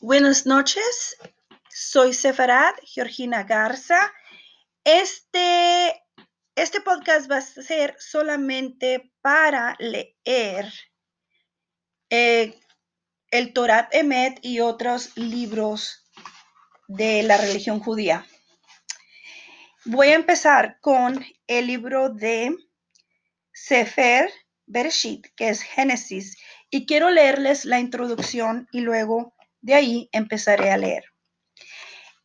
Buenas noches, soy Sefarad Georgina Garza. Este, este podcast va a ser solamente para leer eh, el Torat Emet y otros libros de la religión judía. Voy a empezar con el libro de Sefer Bereshit, que es Génesis, y quiero leerles la introducción y luego de ahí empezaré a leer.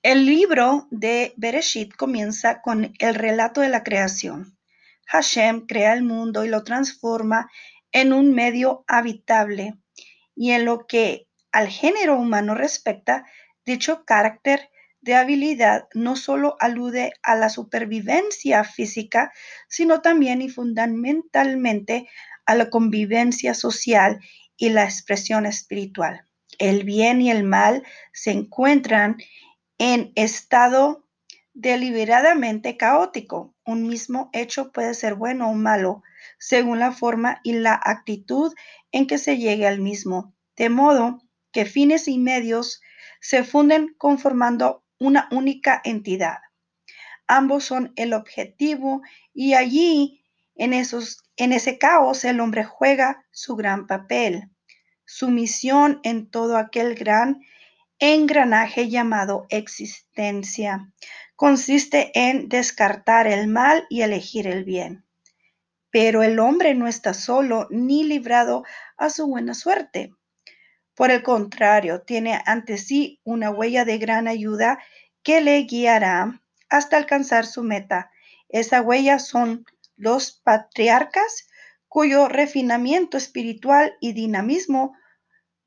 El libro de Bereshit comienza con el relato de la creación. Hashem crea el mundo y lo transforma en un medio habitable. Y en lo que al género humano respecta, dicho carácter de habilidad no solo alude a la supervivencia física, sino también y fundamentalmente a la convivencia social y la expresión espiritual el bien y el mal se encuentran en estado deliberadamente caótico. Un mismo hecho puede ser bueno o malo según la forma y la actitud en que se llegue al mismo, de modo que fines y medios se funden conformando una única entidad. Ambos son el objetivo y allí, en, esos, en ese caos, el hombre juega su gran papel su misión en todo aquel gran engranaje llamado existencia. Consiste en descartar el mal y elegir el bien. Pero el hombre no está solo ni librado a su buena suerte. Por el contrario, tiene ante sí una huella de gran ayuda que le guiará hasta alcanzar su meta. Esa huella son los patriarcas cuyo refinamiento espiritual y dinamismo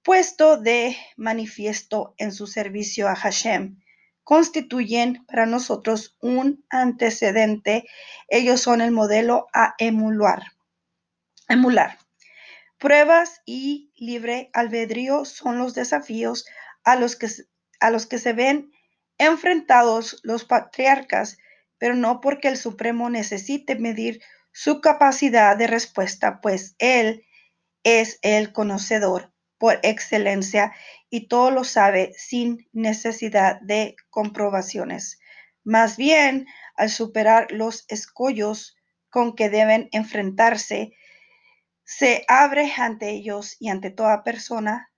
puesto de manifiesto en su servicio a Hashem, constituyen para nosotros un antecedente. Ellos son el modelo a emular. Emular. Pruebas y libre albedrío son los desafíos a los que, a los que se ven enfrentados los patriarcas, pero no porque el Supremo necesite medir su capacidad de respuesta, pues Él es el conocedor por excelencia y todo lo sabe sin necesidad de comprobaciones. Más bien, al superar los escollos con que deben enfrentarse, se abre ante ellos y ante toda persona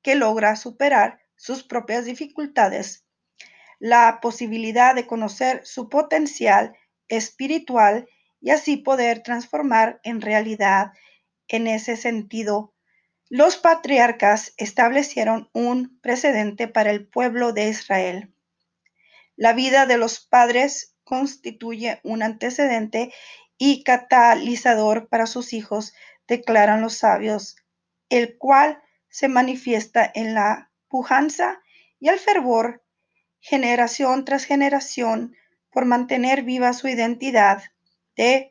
que logra superar sus propias dificultades la posibilidad de conocer su potencial espiritual y así poder transformar en realidad en ese sentido los patriarcas establecieron un precedente para el pueblo de Israel. La vida de los padres constituye un antecedente y catalizador para sus hijos, declaran los sabios, el cual se manifiesta en la pujanza y el fervor, generación tras generación, por mantener viva su identidad de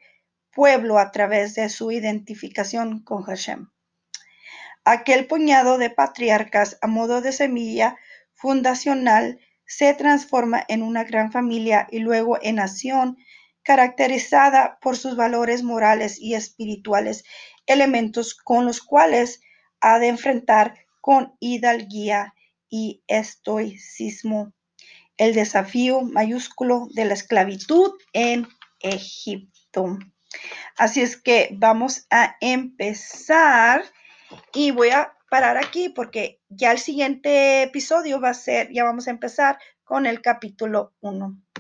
pueblo a través de su identificación con Hashem. Aquel puñado de patriarcas a modo de semilla fundacional se transforma en una gran familia y luego en nación caracterizada por sus valores morales y espirituales, elementos con los cuales ha de enfrentar con hidalguía y estoicismo el desafío mayúsculo de la esclavitud en Egipto. Así es que vamos a empezar y voy a parar aquí porque ya el siguiente episodio va a ser, ya vamos a empezar con el capítulo 1.